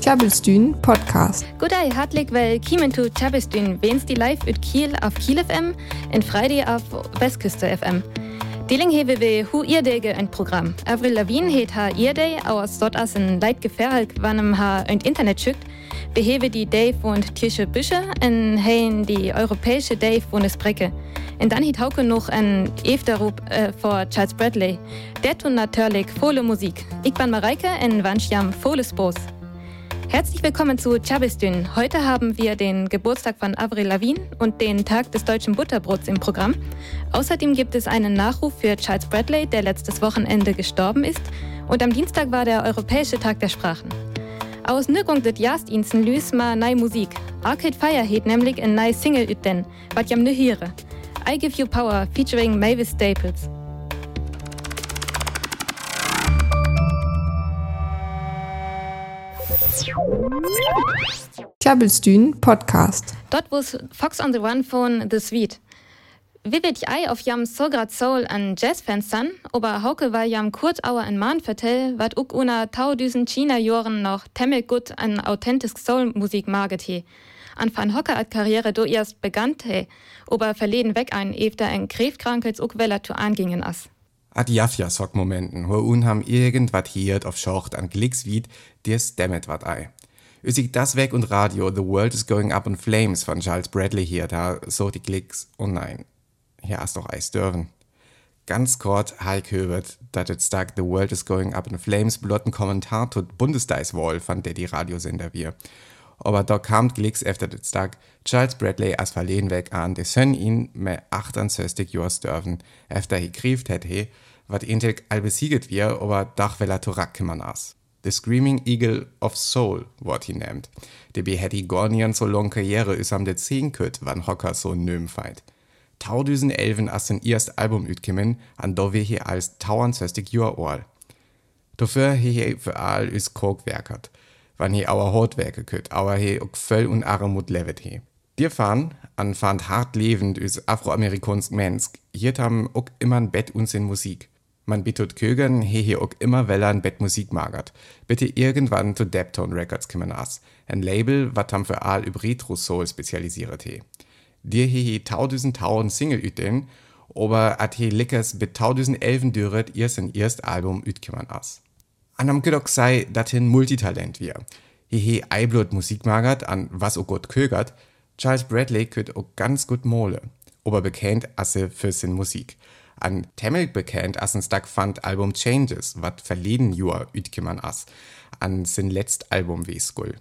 Tjabelstuen Podcast. Goddag, hartelijk velkommen til Tjabelstuen, wenst die live ut Kiel auf Kiel FM en Friday auf Westküste FM. Deling hebe we hu irdege ein Programm. Avril Lavigne het ha irdei aus dort as ein Leit geferhalt wannem ha ein Internet schickt, behebe die Day von Tische Büsche en hein die europäische Day von es Brecke. Und dann hat Hauke noch ein Efterrup äh, vor Charles Bradley. Der tun natürlich volle Musik. Ich bin Mareike und wünsche jam volles Bos. Herzlich willkommen zu Chabistün. Heute haben wir den Geburtstag von Avril Lavigne und den Tag des deutschen Butterbrots im Programm. Außerdem gibt es einen Nachruf für Charles Bradley, der letztes Wochenende gestorben ist. Und am Dienstag war der Europäische Tag der Sprachen. Aus Nirgung det Jast insen lys ma nei Musik. Arcade Fire heet nämlich ein nei Single ut den, wat jam ne hiere. I Give You Power featuring Mavis Staples. Tjabelstuen Podcast. Dort was Fox on the Run von The Sweet. Wie wird ich auf jam Sograd Soul an Jazzfans san, aber Hauke war jam kurz auer ein Mann vertell, wat uk una taudüsen China-Joren noch temmel gut an authentisch Soul-Musik maget he. An van Hocker at Karriere do erst begann he, aber verleden weg ein, efter ein Kräftkrankheits uk weller zu angingen as. Ad Jafja sock Momenten, wo unham irgendwat hiert auf Schocht an Glickswied, dir stemmet wat ei. Üsig das weg und Radio The World is Going Up in Flames von Charles Bradley hier, da so die Klicks, oh nein, hier hast noch Eis dürfen. Ganz kurz, Heik höret, dat et stark The World is Going Up in Flames blotten Kommentar tut Bundestagswahl von der die Radiosender wir. Aber da kam Glicks efter det Tag Charles Bradley as verleden weg an, de sön ihn me 68 Jahres dürfen, efter he grieft het he, wat intel albesieget wir, aber dach weller Torakkemman as. The Screaming Eagle of Soul, wort he nennt. De be hätt i gornian so long Karriere is am de 10 kütt, wann Hocker so nöm feit. Taudüsen Elven as den erst Album ütkimmen, an do we he als 62 Jahr all. Dafür he he für all is Kork werkert wann he auer Hortwerke kütt, auer he ook völl und Armut levet he. Dir fahren, an fand hart lebend üs afroamerikansk Mensk, hiert ham ook immer ein Bett uns in Musik. Man bittet Kögern, he he ook immer weller ein Bett Musik magert. Bitte irgendwann zu Deptone Records kimmen as. Ein Label, wat ham für all üb Retro Soul spezialisiert he. Dir he he taudüsen tauen Single üten, aber at he lickers bit taudüsen Elfen dürret ihr sein erst Album ütkimmen as. An am Gedock sei, dat hin Multitalent wir. Hehe Eiblut Musik magert, an was o Gott kögert, Charles Bradley küt o ganz gut mole. Ober bekannt asse für sin Musik. An Temmel bekannt assen Stack fand Album Changes, wat verleden Jahr ütkimman ass. An sin letzt Album wie Skull.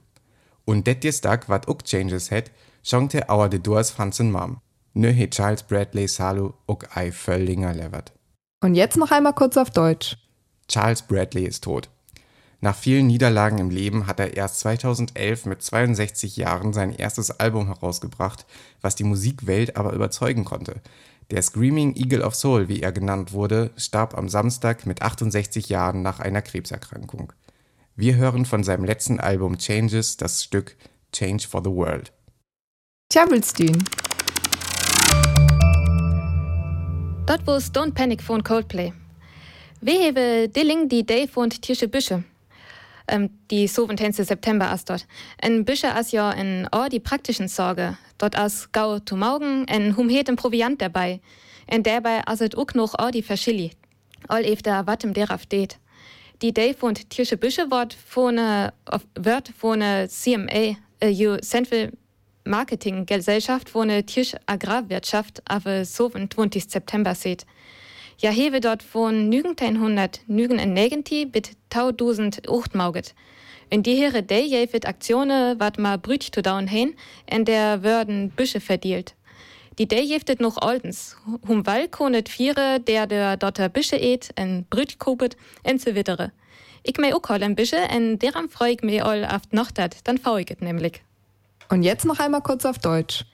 Und det dir Stack wat ook Changes het, schonte auer de Doors fand sin Mam. Nö he Charles Bradley Salu ook ei völlinger levert. Und jetzt noch einmal kurz auf Deutsch. Charles Bradley ist tot. Nach vielen Niederlagen im Leben hat er erst 2011 mit 62 Jahren sein erstes Album herausgebracht, was die Musikwelt aber überzeugen konnte. Der Screaming Eagle of Soul, wie er genannt wurde, starb am Samstag mit 68 Jahren nach einer Krebserkrankung. Wir hören von seinem letzten Album Changes das Stück Change for the World. Tjabelstuen. Dort wo Don't Panic von Coldplay. Wir hebben Dilling die Day von Tische Büsche. Ähm, die 17. September ist dort. En Büsche as ja in all die praktischen Sorge. Dort as gau zu Morgen en hum het Proviant dabei. En dabei as et ook noch all die Verschilli. All efter wat im deraf det. Die Day von Tische Büsche wird von wird CMA, äh, Central Marketing Gesellschaft von Tisch Agrarwirtschaft, aber 27. September seht. Ja hewe dort von 1900 nügen en negenti bit 1008 mauget. In die here de jevet Aktionen wat ma brüt to down hin, en der würden Büsche verdielt. Die de jeftet noch oldens, hum wal konet viere, der der dotter Büsche et, en brüt kopet, en so wittere. Ich mei ook en Büsche, en deram freu ich mei all aft noch dat, dann fau ich nämlich. Und jetzt noch einmal kurz auf Deutsch.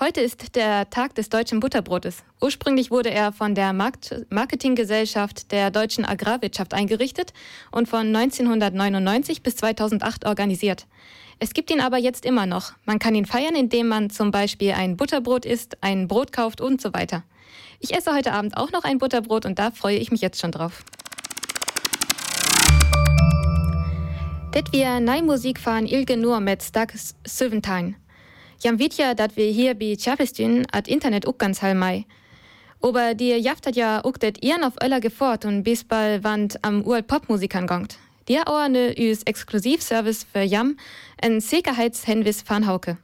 Heute ist der Tag des deutschen Butterbrotes. Ursprünglich wurde er von der Marketinggesellschaft der deutschen Agrarwirtschaft eingerichtet und von 1999 bis 2008 organisiert. Es gibt ihn aber jetzt immer noch. Man kann ihn feiern, indem man zum Beispiel ein Butterbrot isst, ein Brot kauft und so weiter. Ich esse heute Abend auch noch ein Butterbrot und da freue ich mich jetzt schon drauf. Det wir neue Musik von Ilge Nur mit Stark Söventine. Jam ja, dat wir hier bei Tjapestyn at Internet ook ganz hall mei. Aber die jaft hat ja ook det ihren auf öller gefort und bis bald wand am Uralt Popmusikern gongt. Der orne üs Exklusivservice für Jam en Sicherheitshenvis van Hauke.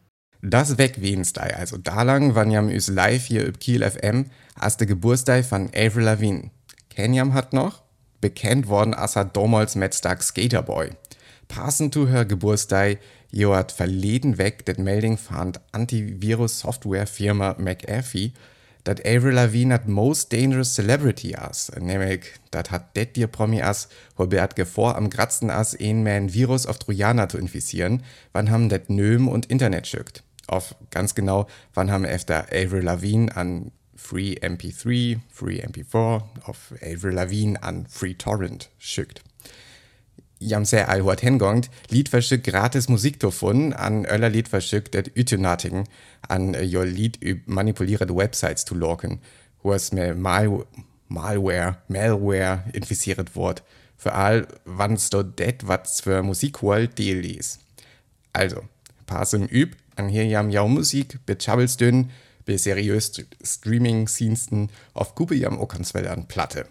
Das weg Wednesday, also da lang wann jam üs live hier üb Kiel FM, as de Geburtstag von Avril Lavigne. Kenyam hat noch? Bekannt worden as er damals mit Stark Skaterboy. Passend zu her Geburtstag, hat verleden weg det Melding fand Antivirus-Software-Firma McAfee, dat Avril Lavigne hat most dangerous celebrity as, nämlich dat hat det dir Promi as, wobei hat gevor am Kratzen as ein man Virus auf Trojaner zu infizieren, wann haben det Nöm und Internet schickt. Auf ganz genau, wann haben efter Avril Lavigne an Free MP3, Free MP4, auf Avril Lavigne an Free Torrent schickt jam sehr all hort hingongt, Liedverschück gratis Musik davon an öller Liedverschück det Ütenatigen an jo Lied üb manipulierende Websites zu locken, wo es mir Mal Malware, Malware infiziert wird. Für all, wann's do det was für Musik wollt, die lies. Also, pass im Üb, an hier jam jau Musik, bit dünn, bis seriös Streaming-Diensten auf Kupe jam Okanswelle an Platte.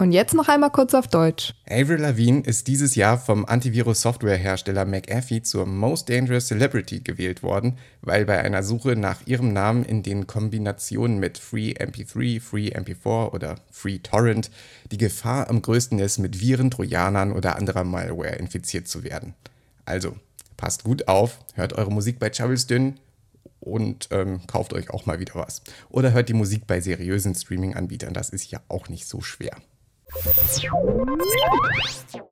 Und jetzt noch einmal kurz auf Deutsch. Avril Lavigne ist dieses Jahr vom Antivirus-Softwarehersteller McAfee zur Most Dangerous Celebrity gewählt worden, weil bei einer Suche nach ihrem Namen in den Kombinationen mit Free MP3, Free MP4 oder Free Torrent die Gefahr am größten ist, mit Viren, Trojanern oder anderer Malware infiziert zu werden. Also, passt gut auf, hört eure Musik bei Chavelsdünn und ähm, kauft euch auch mal wieder was. Oder hört die Musik bei seriösen Streaming-Anbietern, das ist ja auch nicht so schwer.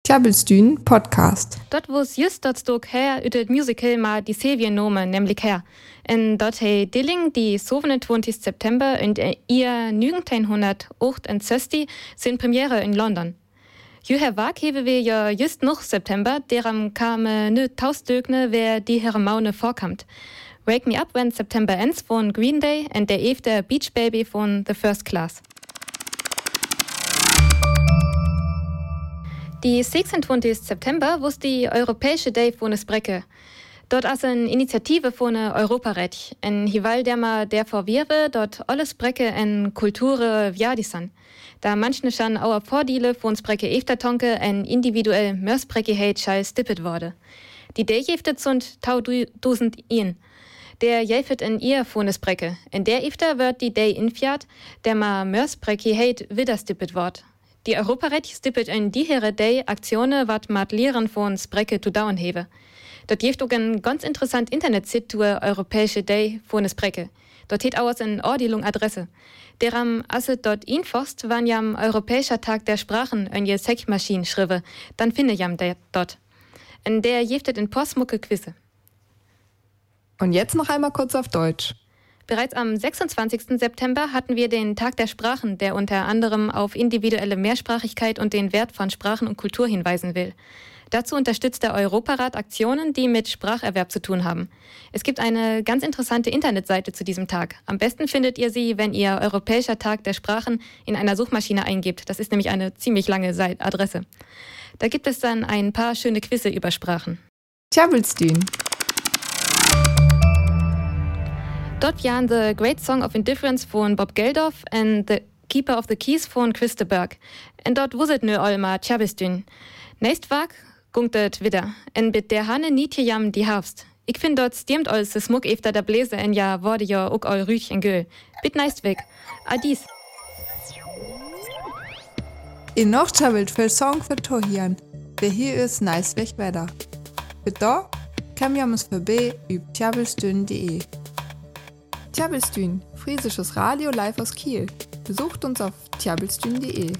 Klabbelstühn Podcast. Dort wo's just dort stog her ut het musical ma die Sevien nome, nämlich her. En dort hei Dilling die 27. September und ihr 1968 sind Premiere in London. Juher Wag hewe wir ja just noch September, deram kame nö tausdögne, wer die Herre Maune vorkamt. Wake Me Up When September Ends von Green Day und der Efte Beach Baby von The First Class. Die 26. September wusste die Europäische Day von Brecke. Dort ist eine Initiative von Europarecht, ein Hival der ma der vorwirre, dort alles Brecke en Kulture viadisan. Da manche schon auch Vordiele von Brecke Eftertonke en individuell Mörsbrecke heit schall stippet wurde. Die Day jeftet sind tausend ihn. Der jeftet in ihr von Brecke. In der Ifter wird die Day infiat, der ma heit wieder stippet wort. Die Europarecht stippet in dihere Day Aktionen, wat mat Lehren von Sprecke zu dauern hewe. Dort gibt auch ein ganz interessant Internet-Sit zur Europäische Day von Sprecke. Dort hat auch eine Ordnung Adresse. Deram asset dort infost, wann jam Europäischer Tag der Sprachen in je Sekmaschinen schrive, dann finde jam der dort. In der jeftet in Postmucke Quizze. Und jetzt noch einmal kurz auf Deutsch. Bereits am 26. September hatten wir den Tag der Sprachen, der unter anderem auf individuelle Mehrsprachigkeit und den Wert von Sprachen und Kultur hinweisen will. Dazu unterstützt der Europarat Aktionen, die mit Spracherwerb zu tun haben. Es gibt eine ganz interessante Internetseite zu diesem Tag. Am besten findet ihr sie, wenn ihr Europäischer Tag der Sprachen in einer Suchmaschine eingebt. Das ist nämlich eine ziemlich lange Adresse. Da gibt es dann ein paar schöne Quizze über Sprachen. Tjabelstein. Dort waren The Great Song of Indifference von Bob Geldof und The Keeper of the Keys von Christa Berg. Und dort wuset nö Olma Tjabistün. Nächst Wag gunktet wieder. Und mit der Hanne niet jam die Herbst. Ich find dort stimmt alles das Muck efter der Bläse en ja wurde ja ook all Rüchchen göl. Bit neist weg. Adis. In noch tjabelt für Song für Tohian. Wer hier ist nice weg weiter. Bitte da kann jams vorbei üb tjabelstün.de. Tjabelstün, friesisches Radio live aus Kiel. Besucht uns auf tjabelstün.de.